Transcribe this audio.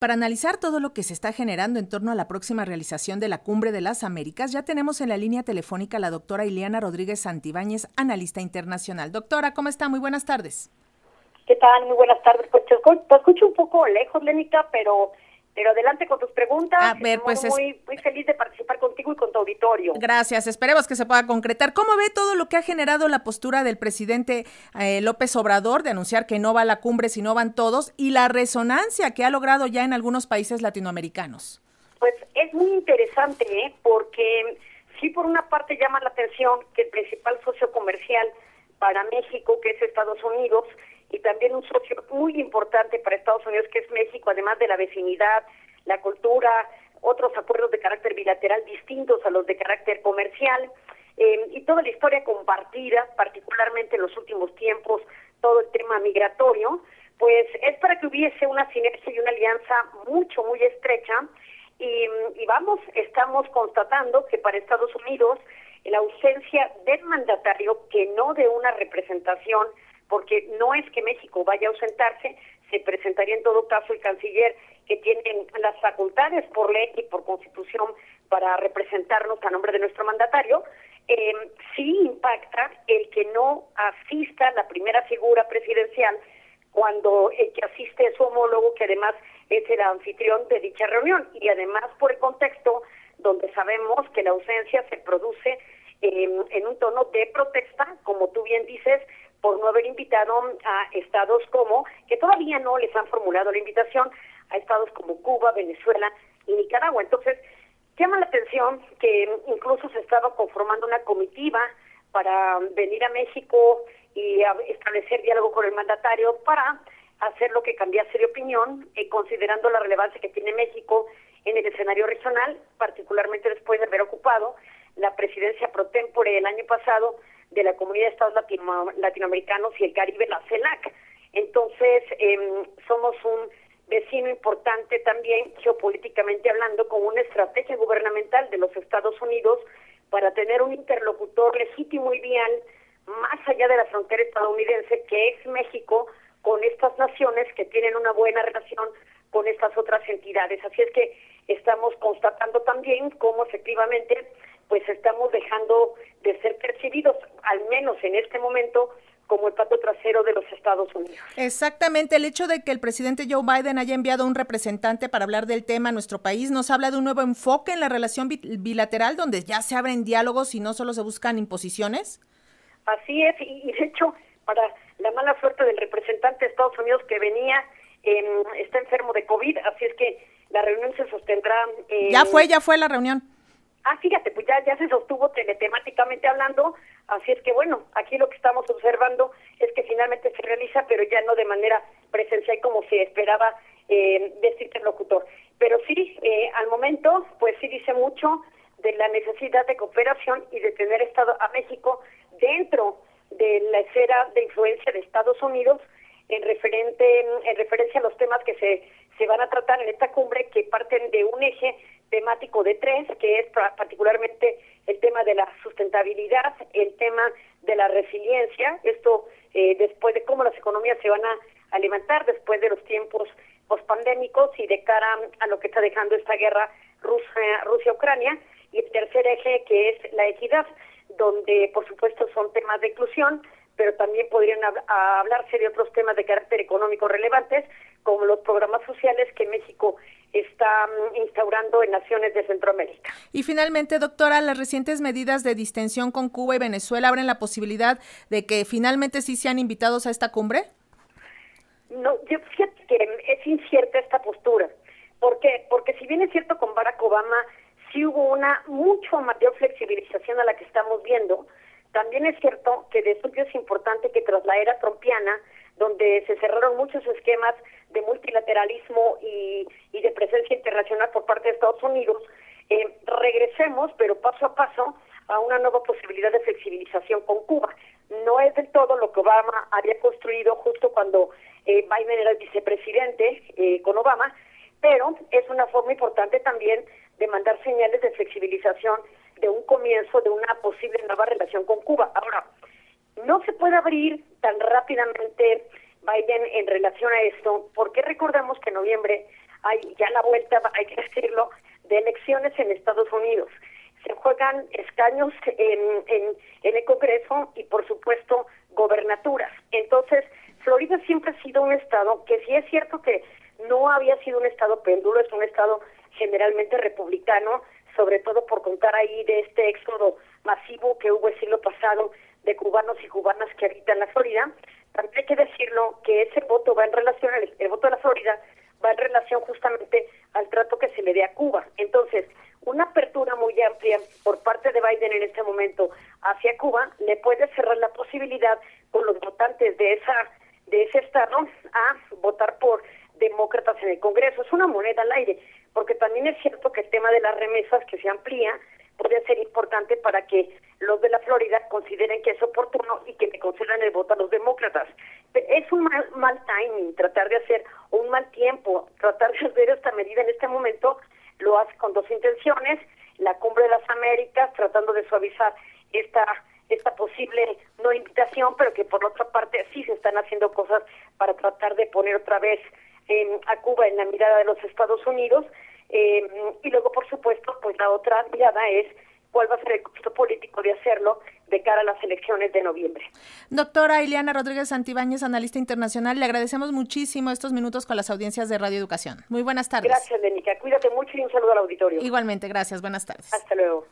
Para analizar todo lo que se está generando en torno a la próxima realización de la Cumbre de las Américas, ya tenemos en la línea telefónica a la doctora Ileana Rodríguez Santibáñez, analista internacional. Doctora, ¿cómo está? Muy buenas tardes. ¿Qué tal? Muy buenas tardes. Te escucho un poco lejos, Lénica, pero pero adelante con tus preguntas. A ver, pues muy, muy feliz de participar contigo y con tu auditorio. Gracias, esperemos que se pueda concretar. ¿Cómo ve todo lo que ha generado la postura del presidente eh, López Obrador de anunciar que no va a la cumbre si no van todos y la resonancia que ha logrado ya en algunos países latinoamericanos? Pues es muy interesante, ¿eh? porque sí por una parte llama la atención que el principal socio comercial para México, que es Estados Unidos, y también un socio muy importante para Estados Unidos, que es México, además de la vecindad, la cultura, otros acuerdos de carácter bilateral distintos a los de carácter comercial, eh, y toda la historia compartida, particularmente en los últimos tiempos, todo el tema migratorio, pues es para que hubiese una sinergia y una alianza mucho, muy estrecha. Y, y vamos, estamos constatando que para Estados Unidos la ausencia del mandatario, que no de una representación porque no es que México vaya a ausentarse, se presentaría en todo caso el canciller que tiene las facultades por ley y por constitución para representarnos a nombre de nuestro mandatario, eh, sí impacta el que no asista la primera figura presidencial cuando el que asiste es su homólogo, que además es el anfitrión de dicha reunión, y además por el contexto donde sabemos que la ausencia se produce eh, en un tono de protesta, como tú bien dices, por no haber invitado a estados como, que todavía no les han formulado la invitación, a estados como Cuba, Venezuela y Nicaragua. Entonces, llama la atención que incluso se estaba conformando una comitiva para venir a México y establecer diálogo con el mandatario para hacer lo que cambiase de opinión, eh, considerando la relevancia que tiene México en el escenario regional, particularmente después de haber ocupado la presidencia pro tempore el año pasado de la Comunidad de Estados Latinoamericanos y el Caribe, la CELAC. Entonces, em, somos un vecino importante también geopolíticamente hablando con una estrategia gubernamental de los Estados Unidos para tener un interlocutor legítimo y vial más allá de la frontera estadounidense que es México con estas naciones que tienen una buena relación con estas otras entidades. Así es que estamos constatando también cómo efectivamente pues estamos dejando de ser percibidos, al menos en este momento, como el pato trasero de los Estados Unidos. Exactamente, el hecho de que el presidente Joe Biden haya enviado un representante para hablar del tema a nuestro país nos habla de un nuevo enfoque en la relación bilateral donde ya se abren diálogos y no solo se buscan imposiciones. Así es, y de hecho, para la mala suerte del representante de Estados Unidos que venía, está enfermo de COVID, así es que la reunión se sostendrá. ya fue, ya fue la reunión. Ah, fíjate, pues ya, ya se sostuvo teletemáticamente hablando, así es que bueno, aquí lo que estamos observando es que finalmente se realiza, pero ya no de manera presencial como se esperaba eh, de este interlocutor. Pero sí, eh, al momento, pues sí dice mucho de la necesidad de cooperación y de tener Estado a México dentro de la esfera de influencia de Estados Unidos en referente en referencia a los temas que se se van a tratar en esta cumbre que parten de un eje temático de tres, que es particularmente el tema de la sustentabilidad, el tema de la resiliencia, esto eh, después de cómo las economías se van a, levantar después de los tiempos pospandémicos y de cara a lo que está dejando esta guerra Rusia-Ucrania, y el tercer eje que es la equidad, donde por supuesto son temas de inclusión, pero también podrían hablarse de otros temas de carácter económico relevantes, como los programas sociales que México está mm, instaurando en naciones de Centroamérica. Y finalmente, doctora, las recientes medidas de distensión con Cuba y Venezuela abren la posibilidad de que finalmente sí sean invitados a esta cumbre. No, yo fíjate que es incierta esta postura. ¿Por qué? Porque si bien es cierto con Barack Obama sí hubo una mucho mayor flexibilización a la que estamos viendo, también es cierto que de suyo es importante que tras la era trompiana, donde se cerraron muchos esquemas de multilateralismo y, de presencia internacional por parte de Estados Unidos, eh, regresemos, pero paso a paso, a una nueva posibilidad de flexibilización con Cuba. No es del todo lo que Obama había construido justo cuando eh, Biden era el vicepresidente eh, con Obama, pero es una forma importante también de mandar señales de flexibilización de un comienzo de una posible nueva relación con Cuba. Ahora, no se puede abrir tan rápidamente Biden en relación a esto, porque recordamos que en noviembre hay ya la vuelta, hay que decirlo, de elecciones en Estados Unidos. Se juegan escaños en, en, en el Congreso y, por supuesto, gobernaturas. Entonces, Florida siempre ha sido un estado que sí es cierto que no había sido un estado péndulo, es un estado generalmente republicano, sobre todo por contar ahí de este éxodo masivo que hubo el siglo pasado de cubanos y cubanas que habitan la Florida. También hay que decirlo que ese voto va en relación, el, el voto de la Florida va en relación justamente al trato que se le dé a Cuba. Entonces, una apertura muy amplia por parte de Biden en este momento hacia Cuba le puede cerrar la posibilidad con los votantes de esa de ese estado a votar por demócratas en el Congreso. Es una moneda al aire, porque también es cierto que el tema de las remesas que se amplía puede ser importante para que los de la Florida consideren que es oportuno y que le concedan el voto a los demócratas. Es un mal, mal timing tratar de hacer un mal tiempo, tratar de hacer esta medida en este momento, lo hace con dos intenciones, la cumbre de las Américas, tratando de suavizar esta esta posible no invitación, pero que por otra parte sí se están haciendo cosas para tratar de poner otra vez a Cuba en la mirada de los Estados Unidos. Eh, y luego, por supuesto, pues la otra mirada es cuál va a ser el costo político de hacerlo de cara a las elecciones de noviembre. Doctora Ileana Rodríguez Santibáñez, analista internacional, le agradecemos muchísimo estos minutos con las audiencias de Radio Educación. Muy buenas tardes. Gracias, Denica. Cuídate mucho y un saludo al auditorio. Igualmente, gracias. Buenas tardes. Hasta luego.